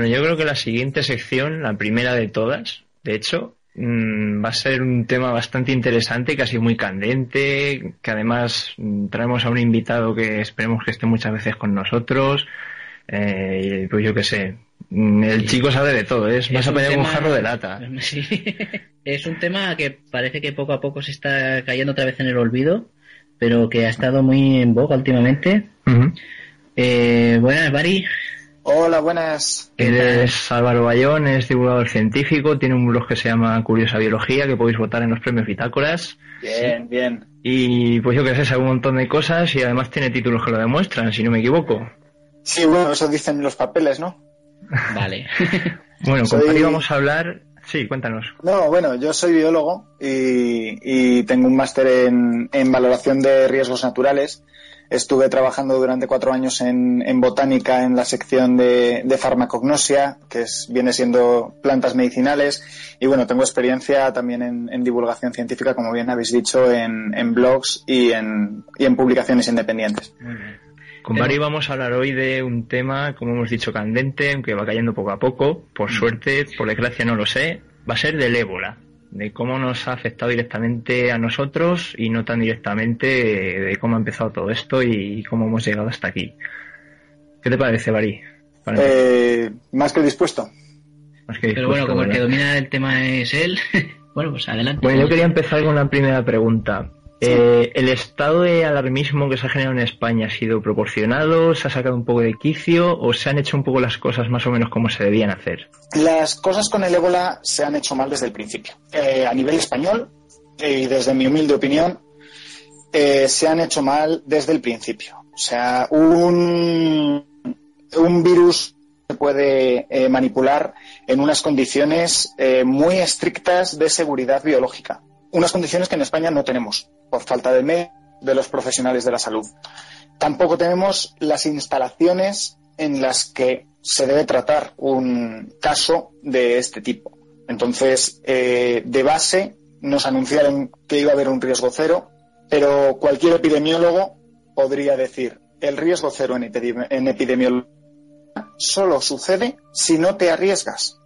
Bueno, yo creo que la siguiente sección, la primera de todas, de hecho, mm, va a ser un tema bastante interesante, casi muy candente, que además mm, traemos a un invitado que esperemos que esté muchas veces con nosotros. Eh, pues yo qué sé, mm, el chico sabe de todo, es, vas a pedir un jarro de lata. Sí. es un tema que parece que poco a poco se está cayendo otra vez en el olvido, pero que ha estado muy en boga últimamente. eh, buenas, Bari. Hola, buenas. Él es Álvaro Bayón, es divulgador científico, tiene un blog que se llama Curiosa Biología, que podéis votar en los premios Bitácoras. Bien, bien. Y pues yo que sé, sabe un montón de cosas y además tiene títulos que lo demuestran, si no me equivoco. Sí, bueno, eso dicen los papeles, ¿no? Vale. bueno, con Bari vamos a hablar Sí, cuéntanos. No, bueno, yo soy biólogo y, tengo un máster en, valoración de riesgos naturales. Estuve trabajando durante cuatro años en, botánica en la sección de, farmacognosia, que es, viene siendo plantas medicinales. Y bueno, tengo experiencia también en, divulgación científica, como bien habéis dicho, en, blogs y en, publicaciones independientes. Con Bari vamos a hablar hoy de un tema, como hemos dicho, candente, aunque va cayendo poco a poco. Por mm. suerte, por desgracia no lo sé. Va a ser del ébola, de cómo nos ha afectado directamente a nosotros y no tan directamente de cómo ha empezado todo esto y cómo hemos llegado hasta aquí. ¿Qué te parece, Bari? Eh, más que dispuesto. Pero bueno, como el que domina el tema es él, bueno, pues adelante. Bueno, yo quería empezar con la primera pregunta. Eh, ¿El estado de alarmismo que se ha generado en España ha sido proporcionado? ¿Se ha sacado un poco de quicio? ¿O se han hecho un poco las cosas más o menos como se debían hacer? Las cosas con el ébola se han hecho mal desde el principio. Eh, a nivel español, y desde mi humilde opinión, eh, se han hecho mal desde el principio. O sea, un, un virus se puede manipular en unas condiciones muy estrictas de seguridad biológica unas condiciones que en España no tenemos por falta de medio de los profesionales de la salud. Tampoco tenemos las instalaciones en las que se debe tratar un caso de este tipo. Entonces, eh, de base, nos anunciaron que iba a haber un riesgo cero, pero cualquier epidemiólogo podría decir el riesgo cero en, en epidemiología solo sucede si no te arriesgas.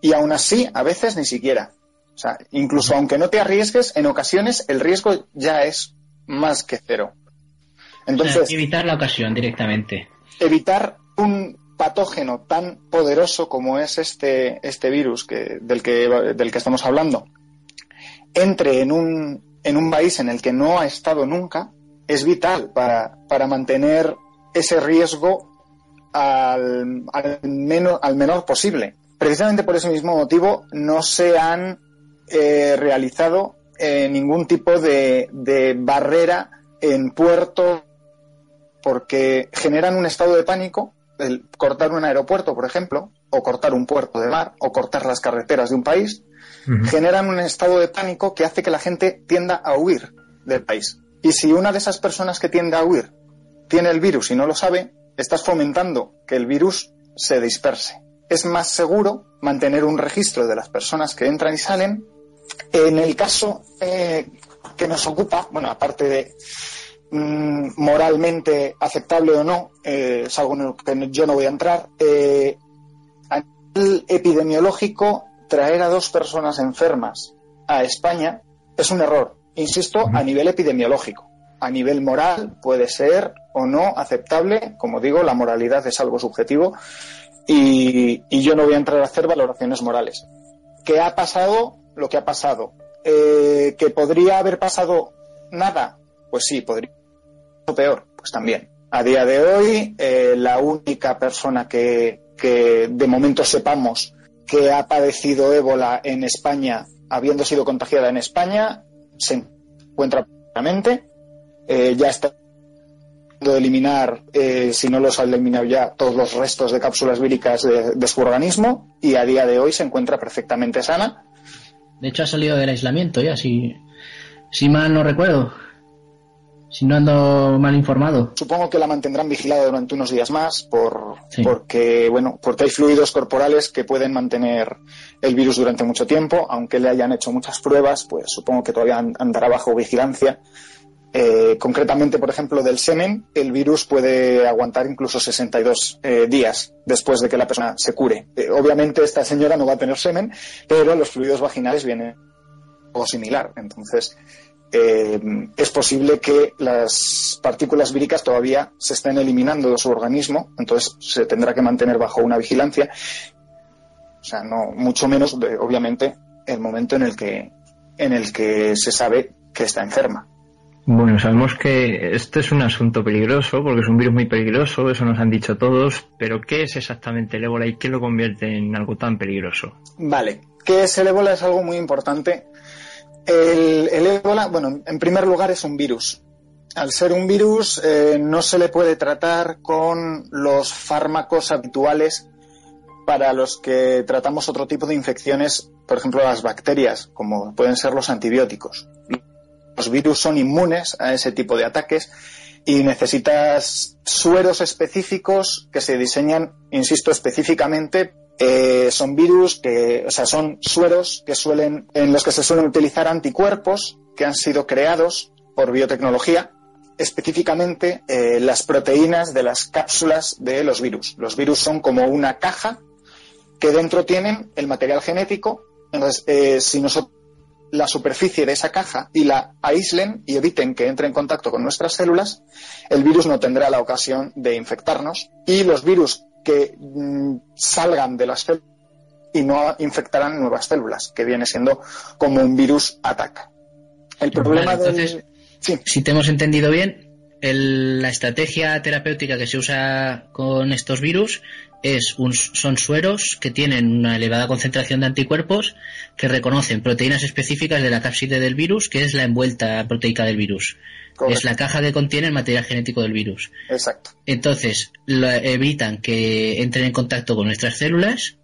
Y aún así, a veces ni siquiera. O sea, incluso aunque no te arriesgues, en ocasiones el riesgo ya es más que cero. Entonces, evitar la ocasión directamente. Evitar un patógeno tan poderoso como es este, este virus que, del, que, del que estamos hablando entre en un, en un país en el que no ha estado nunca es vital para, para mantener ese riesgo al, al, menos, al menor posible. Precisamente por ese mismo motivo no se han eh, realizado eh, ningún tipo de, barrera en puerto porque generan un estado de pánico, el cortar un aeropuerto, por ejemplo, o cortar un puerto de mar, o cortar las carreteras de un país, generan un estado de pánico que hace que la gente tienda a huir del país. Y si una de esas personas que tiende a huir tiene el virus y no lo sabe, estás fomentando que el virus se disperse. Es más seguro mantener un registro de las personas que entran y salen en el caso eh, que nos ocupa, bueno, aparte de mm, moralmente aceptable o no, eh, es algo en lo que yo no voy a entrar, eh, a nivel epidemiológico, traer a dos personas enfermas a España es un error, insisto, a nivel epidemiológico. A nivel moral puede ser o no aceptable, como digo, la moralidad es algo subjetivo y, y yo no voy a entrar a hacer valoraciones morales. ¿Qué ha pasado? Lo que ha pasado. Eh, ¿Que podría haber pasado nada? Pues sí, podría o peor, pues también. A día de hoy, eh, la única persona que, de momento sepamos que ha padecido ébola en España, habiendo sido contagiada en España, se encuentra prácticamente. Eh, ya está de eliminar, si no los ha eliminado ya, todos los restos de cápsulas víricas de, su organismo y a día de hoy se encuentra perfectamente sana de hecho, ha salido del aislamiento ya, si, si mal no recuerdo. Si no ando mal informado. Supongo que la mantendrán vigilada durante unos días más por, porque, bueno, porque hay fluidos corporales que pueden mantener el virus durante mucho tiempo. Aunque le hayan hecho muchas pruebas, pues supongo que todavía andará bajo vigilancia. Eh, concretamente, por ejemplo, del semen, el virus puede aguantar incluso 62 eh, días después de que la persona se cure. Eh, obviamente, esta señora no va a tener semen, pero los fluidos vaginales vienen o similar. Entonces, es posible que las partículas víricas todavía se estén eliminando de su organismo, entonces se tendrá que mantener bajo una vigilancia. O sea, no, mucho menos, obviamente, el momento en el que, en el que se sabe que está enferma. Bueno, sabemos que este es un asunto peligroso porque es un virus muy peligroso, eso nos han dicho todos, pero ¿qué es exactamente el ébola y qué lo convierte en algo tan peligroso? Vale, ¿qué es el ébola? Es algo muy importante. El, ébola, bueno, en primer lugar es un virus. Al ser un virus eh, no se le puede tratar con los fármacos habituales para los que tratamos otro tipo de infecciones, por ejemplo las bacterias, como pueden ser los antibióticos los virus son inmunes a ese tipo de ataques y necesitas sueros específicos que se diseñan, insisto, específicamente. Eh, son virus que, o sea, son sueros que suelen, en los que se suelen utilizar anticuerpos que han sido creados por biotecnología, específicamente eh, las proteínas de las cápsulas de los virus. Los virus son como una caja que dentro tienen el material genético. Entonces, eh, si nosotros la superficie de esa caja y la aíslen y eviten que entre en contacto con nuestras células, el virus no tendrá la ocasión de infectarnos y los virus que mm, salgan de las células y no infectarán nuevas células, que viene siendo como un virus ataca. El problema entonces, si te hemos entendido bien, la estrategia terapéutica que se usa con estos virus es un, son sueros que tienen una elevada concentración de anticuerpos que reconocen proteínas específicas de la cápside del virus, que es la envuelta proteica del virus. Es la caja que contiene el material genético del virus. Exacto. Entonces, evitan que entren en contacto con nuestras células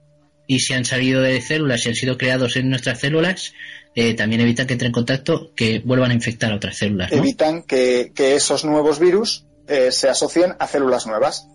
y si han salido de células, y han sido creados en nuestras células, eh, también evitan que entren en contacto, que vuelvan a infectar a otras células. Evitan que, esos nuevos virus eh, se asocien a células nuevas.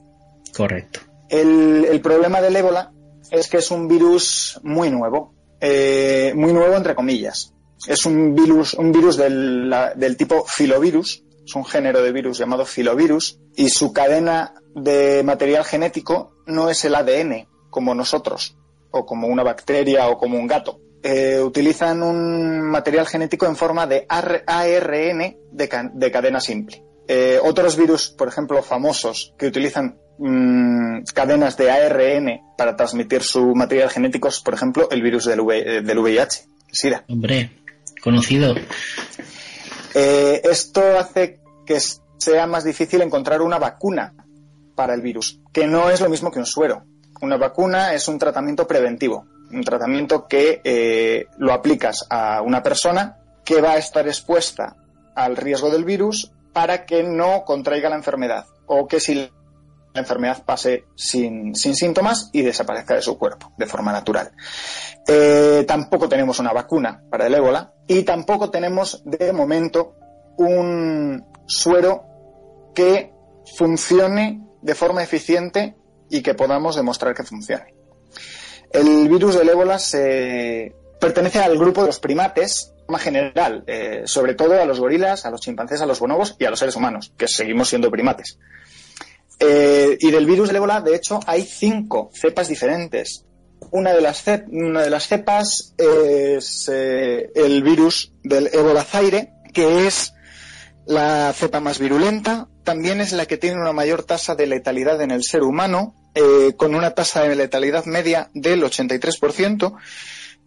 Correcto. El, problema del ébola es que es un virus muy nuevo, eh, muy nuevo entre comillas. Es un virus, un virus del, del tipo filovirus, es un género de virus llamado filovirus, y su cadena de material genético no es el ADN como nosotros, o como una bacteria o como un gato. Eh, utilizan un material genético en forma de ARN de, cadena simple. Eh, otros virus, por ejemplo, famosos que utilizan Mm, cadenas de ARN para transmitir su material genético, por ejemplo, el virus del, del VIH, SIDA. Hombre, conocido. Eh, esto hace que sea más difícil encontrar una vacuna para el virus, que no es lo mismo que un suero. Una vacuna es un tratamiento preventivo, un tratamiento que eh, lo aplicas a una persona que va a estar expuesta al riesgo del virus para que no contraiga la enfermedad o que si la enfermedad pase sin, síntomas y desaparezca de su cuerpo de forma natural. Eh, tampoco tenemos una vacuna para el ébola y tampoco tenemos de momento un suero que funcione de forma eficiente y que podamos demostrar que funcione. El virus del ébola se pertenece al grupo de los primates, más general, eh, sobre todo a los gorilas, a los chimpancés, a los bonobos y a los seres humanos, que seguimos siendo primates. Eh, y del virus del ébola, de hecho, hay cinco cepas diferentes. Una de las, cepas es eh, el virus del ébola zaire, que es la cepa más virulenta. También es la que tiene una mayor tasa de letalidad en el ser humano, eh, con una tasa de letalidad media del 83%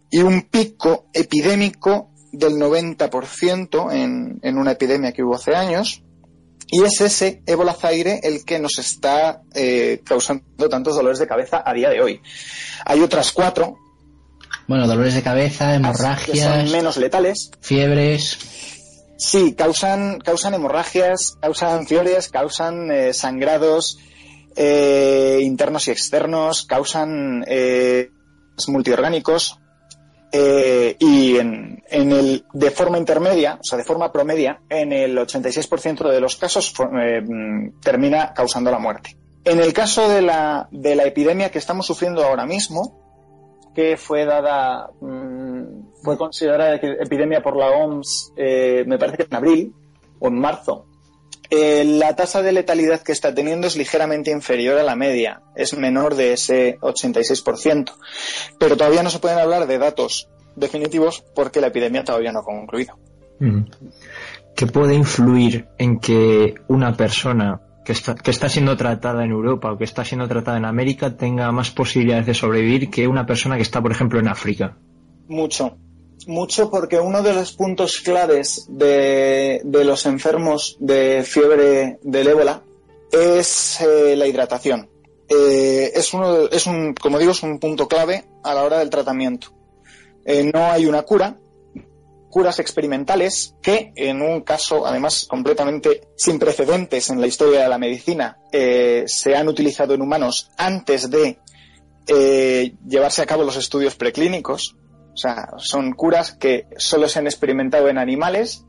y un pico epidémico del 90% en, en una epidemia que hubo hace años. Y es ese ébola zaire el que nos está eh, causando tantos dolores de cabeza a día de hoy. Hay otras cuatro. Bueno, dolores de cabeza, hemorragias. son menos letales. Fiebres. Sí, causan, causan hemorragias, causan fiebres, causan eh, sangrados eh, internos y externos, causan multiorgánicos, eh, y en, el, de forma intermedia, o sea, de forma promedia, en el 86% de los casos eh, termina causando la muerte. En el caso de la, de la epidemia que estamos sufriendo ahora mismo, que fue dada, mm, fue considerada epidemia por la OMS, eh, me parece que en abril, o en marzo. Eh, la tasa de letalidad que está teniendo es ligeramente inferior a la media, es menor de ese 86%, pero todavía no se pueden hablar de datos definitivos porque la epidemia todavía no ha concluido. ¿Qué puede influir en que una persona que está, que está siendo tratada en Europa o que está siendo tratada en América tenga más posibilidades de sobrevivir que una persona que está, por ejemplo, en África? Mucho, mucho porque uno de los puntos claves de, los enfermos de fiebre del ébola es eh, la hidratación. Eh, es, uno, es un, como digo, es un punto clave a la hora del tratamiento. Eh, no hay una cura, curas experimentales que, en un caso además completamente sin precedentes en la historia de la medicina, se han utilizado en humanos antes de llevarse a cabo los estudios preclínicos. O sea, son curas que solo se han experimentado en animales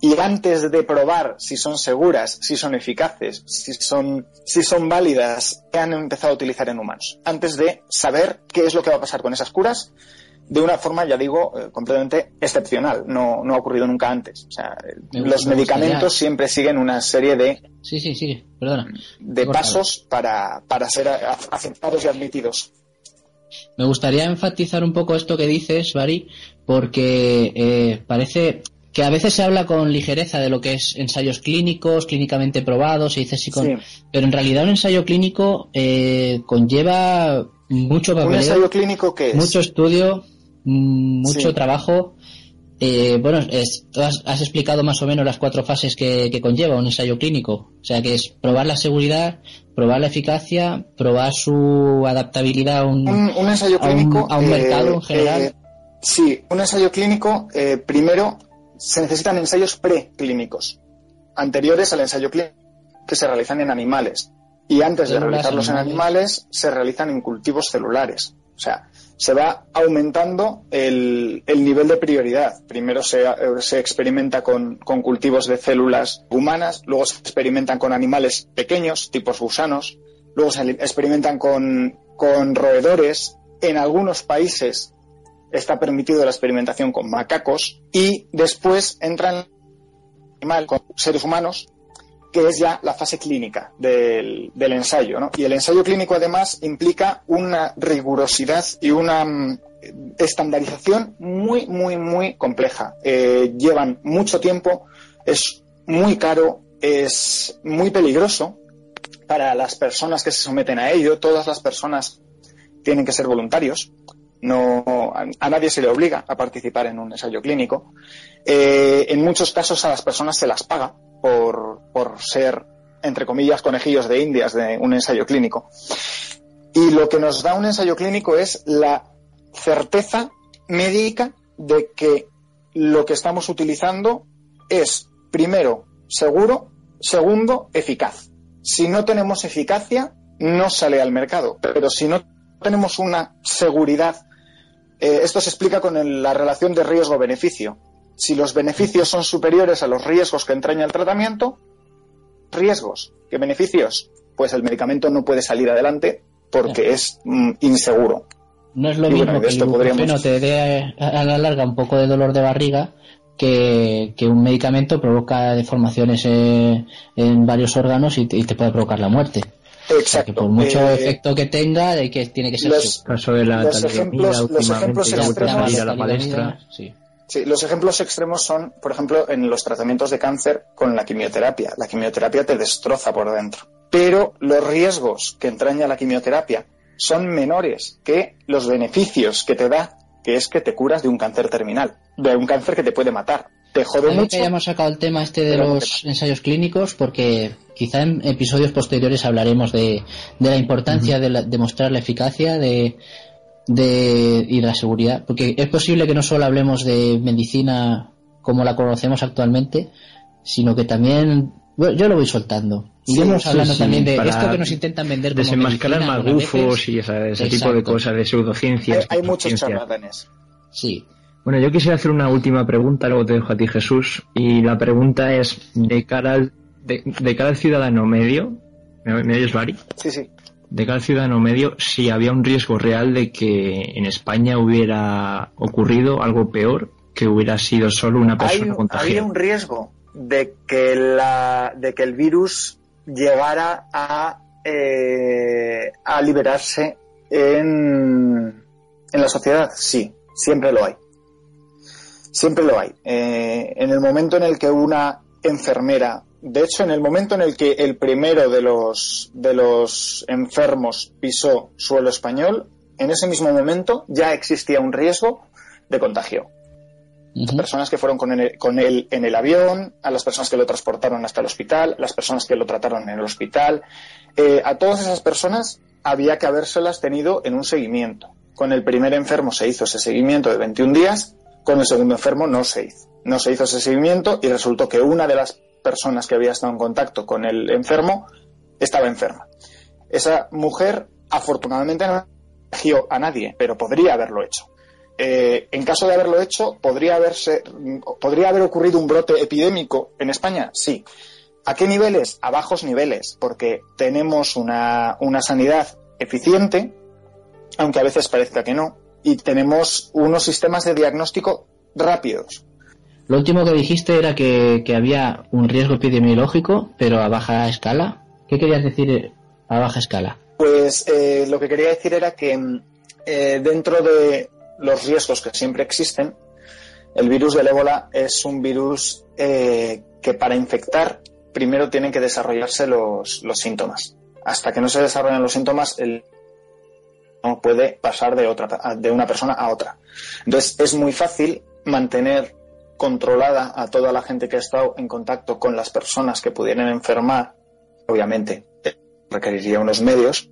y antes de probar si son seguras, si son eficaces, si son, si son válidas, se han empezado a utilizar en humanos. Antes de saber qué es lo que va a pasar con esas curas de una forma, ya digo, eh, completamente excepcional. No, no ha ocurrido nunca antes. O sea, los medicamentos siempre siguen una serie de, sí, sí, sí. Perdona. de pasos para, para ser aceptados y admitidos. Me gustaría enfatizar un poco esto que dices, Bari, porque eh, parece que a veces se habla con ligereza de lo que es ensayos clínicos, clínicamente probados, y dice sí, con... pero en realidad un ensayo clínico eh, conlleva mucho papel, ¿Un ensayo clínico qué es? mucho estudio, mm, mucho trabajo eh, bueno, has, explicado más o menos las cuatro fases que, conlleva un ensayo clínico. O sea, que es probar la seguridad, probar la eficacia, probar su adaptabilidad a un, ensayo clínico, a un, mercado en eh, general. Eh, sí, un ensayo clínico, primero se necesitan ensayos preclínicos, anteriores al ensayo clínico que se realizan en animales. Y antes de realizarlos en animales, se realizan en cultivos celulares. O sea, se va aumentando el, nivel de prioridad. Primero se, se experimenta con, cultivos de células humanas, luego se experimentan con animales pequeños, tipos gusanos, luego se experimentan con, con roedores. En algunos países está permitido la experimentación con macacos y después entran con seres humanos que es ya la fase clínica del, ensayo. Y el ensayo clínico además implica una rigurosidad y una mm, estandarización muy, muy, muy compleja. Eh, llevan mucho tiempo, es muy caro, es muy peligroso para las personas que se someten a ello. Todas las personas tienen que ser voluntarios. No, a, nadie se le obliga a participar en un ensayo clínico. Eh, en muchos casos a las personas se las paga por, ser, entre comillas, conejillos de indias de un ensayo clínico. Y lo que nos da un ensayo clínico es la certeza médica de que lo que estamos utilizando es, primero, seguro, segundo, eficaz. Si no tenemos eficacia, no sale al mercado. Pero si no tenemos una seguridad, eh, esto se explica con la relación de riesgo-beneficio. Si los beneficios son superiores a los riesgos que entraña el tratamiento, riesgos, ¿qué beneficios? Pues el medicamento no puede salir adelante porque es mm, inseguro. No es lo mismo que el podríamos... te dé a la larga un poco de dolor de barriga que, un medicamento provoca deformaciones en, varios órganos y te, puede provocar la muerte. Exacto. por mucho eh, efecto que tenga, de que tiene que ser. Los, caso de la los ejemplos, los ejemplos extremos, a la palestra. Sí. Sí, los ejemplos extremos son, por ejemplo, en los tratamientos de cáncer con la quimioterapia. La quimioterapia te destroza por dentro. Pero los riesgos que entraña la quimioterapia son menores que los beneficios que te da, que es que te curas de un cáncer terminal, de un cáncer que te puede matar. Te jode mucho. que hayamos sacado el tema este de los ensayos clínicos porque quizá en episodios posteriores hablaremos de, la importancia de, de mostrar la eficacia, de de, y de la seguridad, porque es posible que no solo hablemos de medicina como la conocemos actualmente, sino que también yo lo voy soltando. Y vamos hablando también de esto que nos intentan vender como desenmascarar magufos y ese tipo de cosas de pseudociencias. Hay, muchos charlatanes. Sí. Bueno, yo quisiera hacer una última pregunta, luego te dejo a ti Jesús, y la pregunta es de cara al, de, cara al ciudadano medio, ¿me, me oyes, Bari? Sí, sí de cada ciudadano medio si había un riesgo real de que en España hubiera ocurrido algo peor que hubiera sido solo una persona contagiada. Había un riesgo. de que, la, de que el virus llegara a, eh, a liberarse en, en la sociedad. Sí, siempre lo hay. Siempre lo hay. Eh, en el momento en el que una enfermera, de hecho, en el momento en el que el primero de los, de los enfermos pisó suelo español, en ese mismo momento ya existía un riesgo de contagio. Las personas que fueron con él, en el avión, a las personas que lo transportaron hasta el hospital, las personas que lo trataron en el hospital, eh, a todas esas personas había que habérselas tenido en un seguimiento. Con el primer enfermo se hizo ese seguimiento de 21 días, con el segundo enfermo no se hizo. No se hizo ese seguimiento y resultó que una de las personas que había estado en contacto con el enfermo estaba enferma. Esa mujer afortunadamente no contagió a nadie, pero podría haberlo hecho. Eh, en caso de haberlo hecho, ¿podría, haberse, ¿podría haber ocurrido un brote epidémico en España? Sí. ¿A qué niveles? A bajos niveles, porque tenemos una, una sanidad eficiente, aunque a veces parezca que no, y tenemos unos sistemas de diagnóstico rápidos. Lo último que dijiste era que, había un riesgo epidemiológico, pero a baja escala. ¿Qué querías decir a baja escala? Pues eh, lo que quería decir era que eh, dentro de los riesgos que siempre existen, el virus del ébola es un virus eh, que para infectar primero tienen que desarrollarse los, los síntomas. Hasta que no se desarrollan los síntomas, el no puede pasar de, otra, de una persona a otra. Entonces es muy fácil mantener controlada a toda la gente que ha estado en contacto con las personas que pudieran enfermar. Obviamente requeriría unos medios,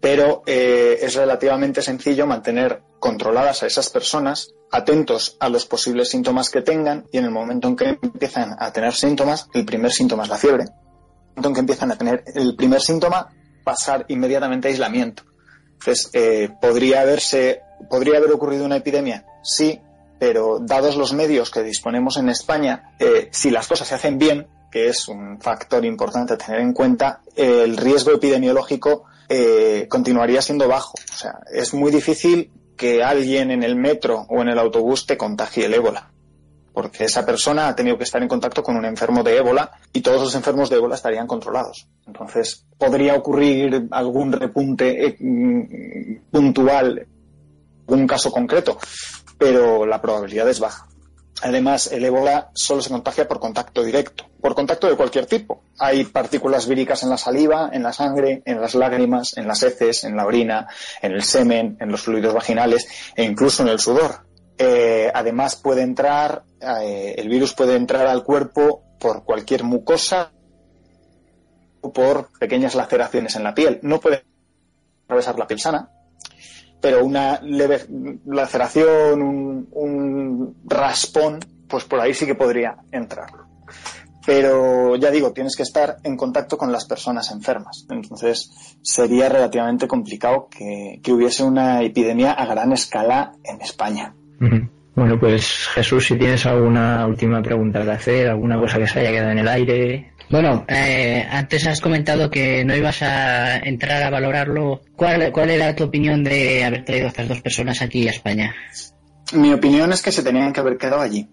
pero eh, es relativamente sencillo mantener controladas a esas personas, atentos a los posibles síntomas que tengan y en el momento en que empiezan a tener síntomas, el primer síntoma es la fiebre, en el momento en que empiezan a tener el primer síntoma, pasar inmediatamente a aislamiento. Entonces, eh, ¿podría, haberse, ¿podría haber ocurrido una epidemia? Sí, pero dados los medios que disponemos en España, eh, si las cosas se hacen bien, que es un factor importante a tener en cuenta, el riesgo epidemiológico eh, continuaría siendo bajo. O sea, es muy difícil que alguien en el metro o en el autobús te contagie el ébola, porque esa persona ha tenido que estar en contacto con un enfermo de ébola y todos los enfermos de ébola estarían controlados. Entonces, podría ocurrir algún repunte eh, mm, puntual, un caso concreto, pero la probabilidad es baja. Además, el ébola solo se contagia por contacto directo, por contacto de cualquier tipo. Hay partículas víricas en la saliva, en la sangre, en las lágrimas, en las heces, en la orina, en el semen, en los fluidos vaginales e incluso en el sudor. Eh, además, puede entrar, eh, el virus puede entrar al cuerpo por cualquier mucosa o por pequeñas laceraciones en la piel. No puede atravesar la piel sana, pero una leve laceración, un, raspón, pues por ahí sí que podría entrar. Pero ya digo, tienes que estar en contacto con las personas enfermas. Entonces sería relativamente complicado que, hubiese una epidemia a gran escala en España. Bueno, pues Jesús, si tienes alguna última pregunta que hacer, alguna cosa que se haya quedado en el aire, bueno, eh, antes has comentado que no ibas a entrar a valorarlo. ¿Cuál, ¿Cuál era tu opinión de haber traído a estas dos personas aquí a España? Mi opinión es que se tenían que haber quedado allí.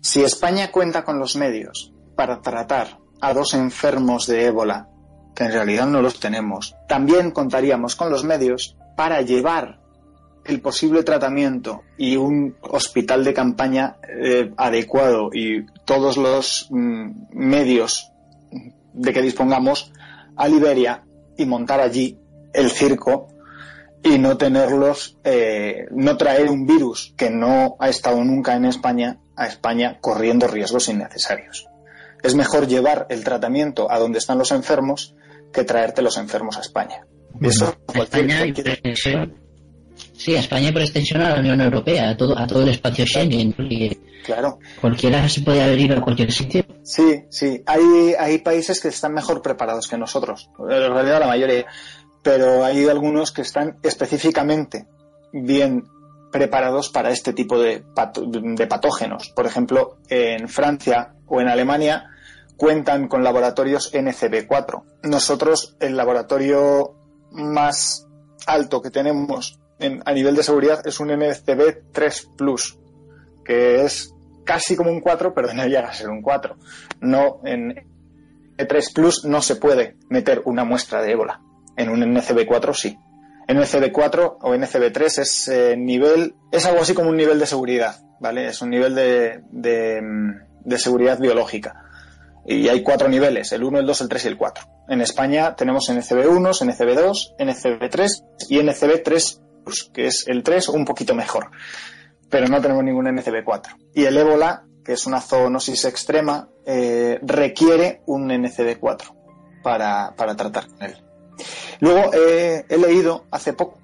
Si España cuenta con los medios para tratar a dos enfermos de ébola, que en realidad no los tenemos, también contaríamos con los medios para llevar el posible tratamiento y un hospital de campaña eh, adecuado y todos los mm, medios de que dispongamos a Liberia y montar allí el circo y no tenerlos, eh, no traer un virus que no ha estado nunca en España a España corriendo riesgos innecesarios. Es mejor llevar el tratamiento a donde están los enfermos que traerte los enfermos a España. Eso, Sí, a España por extensión a la Unión Europea, a todo, a todo el espacio Schengen. Claro. Cualquiera se puede haber ido a cualquier sitio. Sí, sí. Hay, hay países que están mejor preparados que nosotros. En realidad la mayoría. Pero hay algunos que están específicamente bien preparados para este tipo de, de patógenos. Por ejemplo, en Francia o en Alemania cuentan con laboratorios NCB4. Nosotros, el laboratorio más alto que tenemos a nivel de seguridad es un NCB 3 Plus, que es casi como un 4, pero no llega a ser un 4. No, en E3 Plus no se puede meter una muestra de ébola. En un NCB4 sí. NCB4 o NCB3 es eh, nivel, es algo así como un nivel de seguridad, ¿vale? Es un nivel de, de, seguridad biológica. Y hay cuatro niveles, el 1, el 2, el 3 y el 4. En España tenemos NCB1, NCB2, NCB3 y NCB3 que es el 3 un poquito mejor. Pero no tenemos ningún NCB4. Y el ébola, que es una zoonosis extrema, eh, requiere un NCB4 para, para tratar con él. Luego he leído hace poco,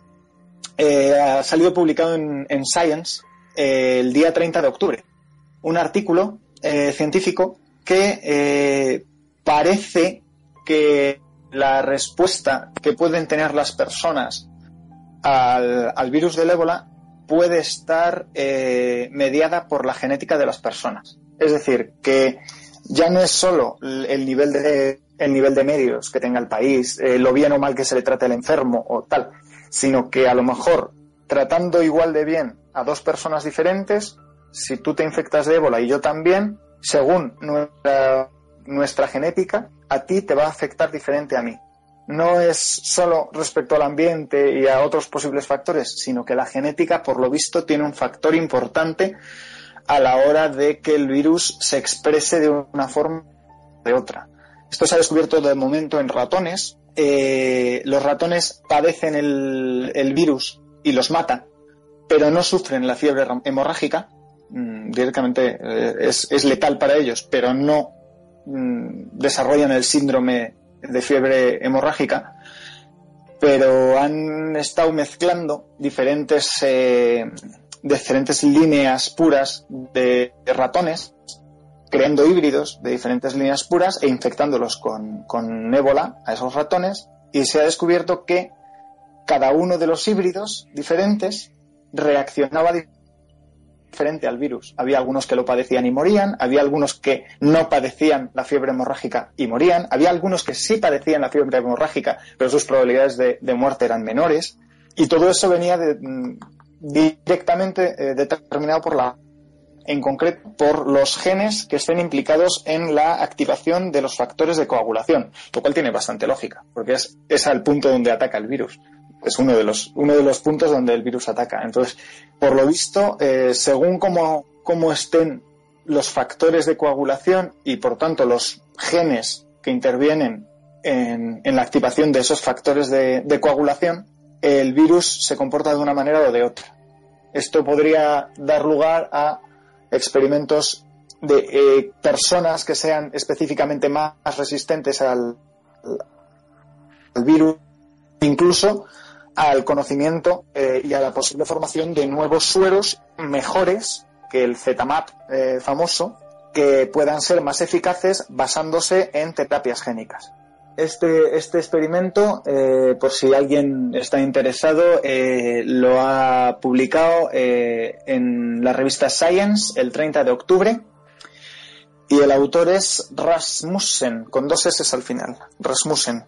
eh, ha salido publicado en, Science eh, el día 30 de octubre, un artículo eh, científico que parece que la respuesta que pueden tener las personas al, al virus del ébola puede estar mediada por la genética de las personas. Es decir, que ya no es solo el nivel de el nivel de medios que tenga el país, eh, lo bien o mal que se le trate al enfermo o tal, sino que a lo mejor tratando igual de bien a dos personas diferentes, si tú te infectas de ébola y yo también, según nuestra, nuestra genética, a ti te va a afectar diferente a mí. No es solo respecto al ambiente y a otros posibles factores, sino que la genética, por lo visto, tiene un factor importante a la hora de que el virus se exprese de una forma o de otra. Esto se ha descubierto de momento en ratones. Eh, los ratones padecen el, virus y los mata, pero no sufren la fiebre hemorrágica. Mm, directamente eh, es, letal para ellos, pero no mm, desarrollan el síndrome de fiebre hemorrágica. Pero han estado mezclando diferentes, eh, diferentes líneas puras de ratones creando híbridos de diferentes líneas puras e infectándolos con, con ébola a esos ratones y se ha descubierto que cada uno de los híbridos diferentes reaccionaba diferente al virus. Había algunos que lo padecían y morían, había algunos que no padecían la fiebre hemorrágica y morían, había algunos que sí padecían la fiebre hemorrágica, pero sus probabilidades de, muerte eran menores. Y todo eso venía mm, directamente eh, determinado por la en concreto por los genes que estén implicados en la activación de los factores de coagulación, lo cual tiene bastante lógica, porque es, es al punto donde ataca el virus. Es uno de los, uno de los puntos donde el virus ataca. Entonces, por lo visto, eh, según cómo, cómo estén los factores de coagulación y, por tanto, los genes que intervienen en, la activación de esos factores de, coagulación, el virus se comporta de una manera o de otra. Esto podría dar lugar a experimentos de eh, personas que sean específicamente más resistentes al, virus, incluso al conocimiento eh, y a la posible formación de nuevos sueros mejores que el ZMAP eh, famoso, que puedan ser más eficaces basándose en terapias génicas este, este experimento, eh, por si alguien está interesado, eh, lo ha publicado en la revista Science el 30 de octubre. Y el autor es Rasmussen, con dos S al final, Rasmussen.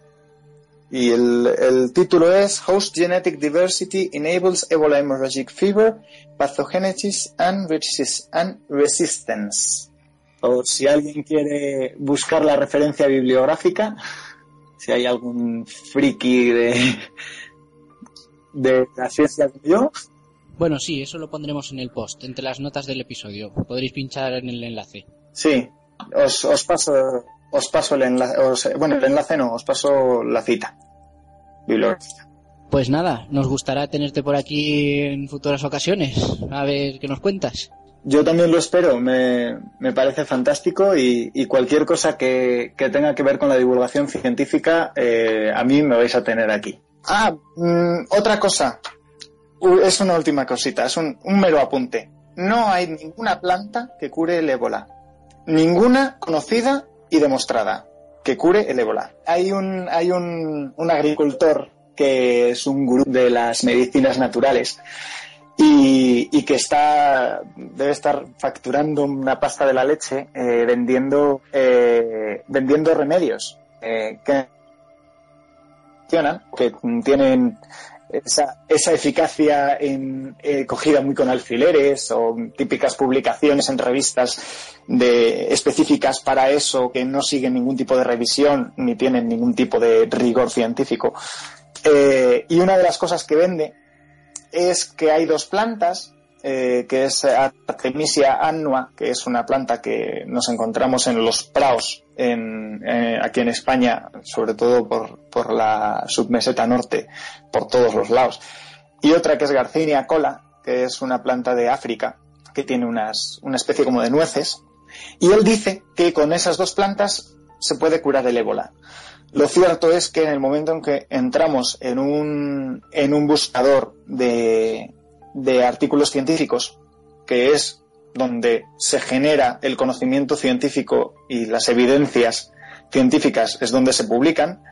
Y el, el, título es Host Genetic Diversity Enables Ebola Hemorrhagic Fever, Pathogenesis and, and Resistance. O si alguien quiere buscar la referencia bibliográfica, si hay algún friki de, de la ciencia como yo. Bueno, sí, eso lo pondremos en el post, entre las notas del episodio. Podréis pinchar en el enlace. Sí, os, os paso, os paso el enlace, bueno, el enlace no, os paso la cita Pues nada, nos gustará tenerte por aquí en futuras ocasiones. A ver qué nos cuentas. Yo también lo espero, me, me parece fantástico y, cualquier cosa que, tenga que ver con la divulgación científica, eh, a mí me vais a tener aquí. Ah, mm, otra cosa, es una última cosita, es un, mero apunte. No hay ninguna planta que cure el ébola, ninguna conocida y demostrada que cure el ébola. Hay un, hay un, un agricultor que es un gurú de las medicinas naturales y, que está debe estar facturando una pasta de la leche eh, vendiendo eh, vendiendo remedios eh, que funcionan que tienen esa, esa eficacia en, eh, cogida muy con alfileres o típicas publicaciones en revistas de, específicas para eso que no siguen ningún tipo de revisión ni tienen ningún tipo de rigor científico. Eh, y una de las cosas que vende es que hay dos plantas eh, que es Artemisia annua, que es una planta que nos encontramos en los praos eh, aquí en España, sobre todo por, la submeseta norte, por todos los lados. Y otra que es Garcinia cola, que es una planta de África, que tiene unas, una especie como de nueces. Y él dice que con esas dos plantas se puede curar el ébola. Lo cierto es que en el momento en que entramos en un, en un buscador de, de artículos científicos, que es donde se genera el conocimiento científico y las evidencias científicas es donde se publican,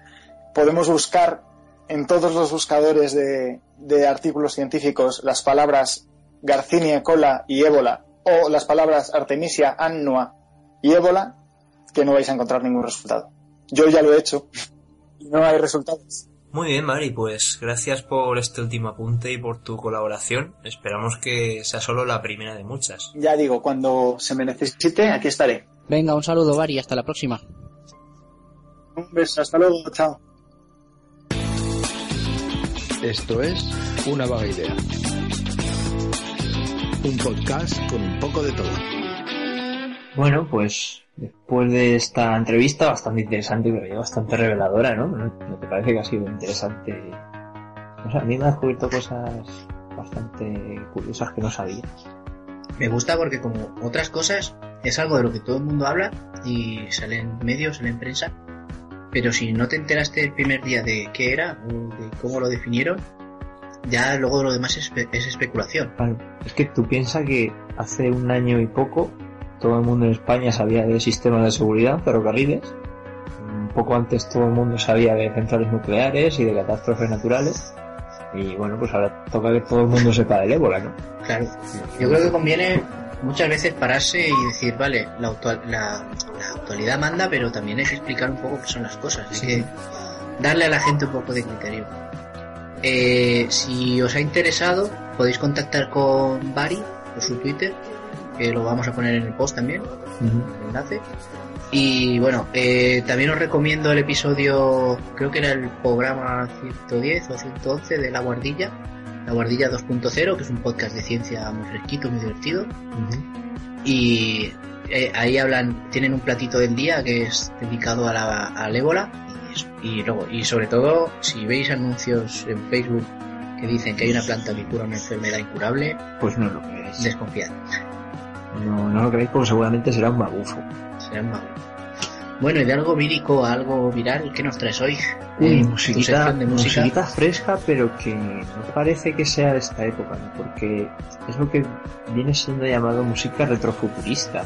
podemos buscar en todos los buscadores de, artículos científicos las palabras Garcinia cola y ébola o las palabras Artemisia annua y ébola, que no vais a encontrar ningún resultado. Yo ya lo he hecho y no hay resultados. Muy bien, Mari, pues gracias por este último apunte y por tu colaboración. Esperamos que sea solo la primera de muchas. Ya digo, cuando se me necesite, aquí estaré. Venga, un saludo, Mari, hasta la próxima. Un beso, hasta luego, chao. Esto es Una Vaga Idea. Un podcast con un poco de todo. Bueno, pues después de esta entrevista bastante interesante, pero bastante reveladora, ¿no? ¿No te parece que ha sido interesante? O sea, a mí me ha descubierto cosas bastante curiosas que no sabía. Me gusta porque como otras cosas es algo de lo que todo el mundo habla y sale en medios, sale en prensa, pero si no te enteraste el primer día de qué era o de cómo lo definieron, ya luego lo demás es, es especulación. Es que tú piensas que hace un año y poco todo el mundo en España sabía de sistemas de seguridad, ferrocarriles. Un poco antes todo el mundo sabía de centrales nucleares y de catástrofes naturales. Y bueno, pues ahora toca que todo el mundo sepa del ébola, ¿no? Claro. Yo creo que conviene muchas veces pararse y decir, vale, la, actualidad manda, pero también hay que explicar un poco qué son las cosas. Hay que darle a la gente un poco de criterio. Eh, si os ha interesado, podéis contactar con Bari por su Twitter, que lo vamos a poner en el post también, el enlace. Y bueno, eh, también os recomiendo el episodio, creo que era el programa 110 o 111 de La Guardilla, La Guardilla 2.0, que es un podcast de ciencia muy fresquito, muy divertido. Y eh, ahí hablan, tienen un platito del día que es dedicado a la, al ébola. Y, luego, y sobre todo, si veis anuncios en Facebook que dicen que hay una planta que cura una enfermedad incurable, pues no lo creéis. Desconfiad. No, no lo creéis porque seguramente será un magufo. Será un magufo. Bueno, y de algo vírico a algo viral, ¿qué nos traes hoy? Uy, musiquita, de música? fresca, pero que no parece que sea de esta época, porque es lo que viene siendo llamado música retrofuturista.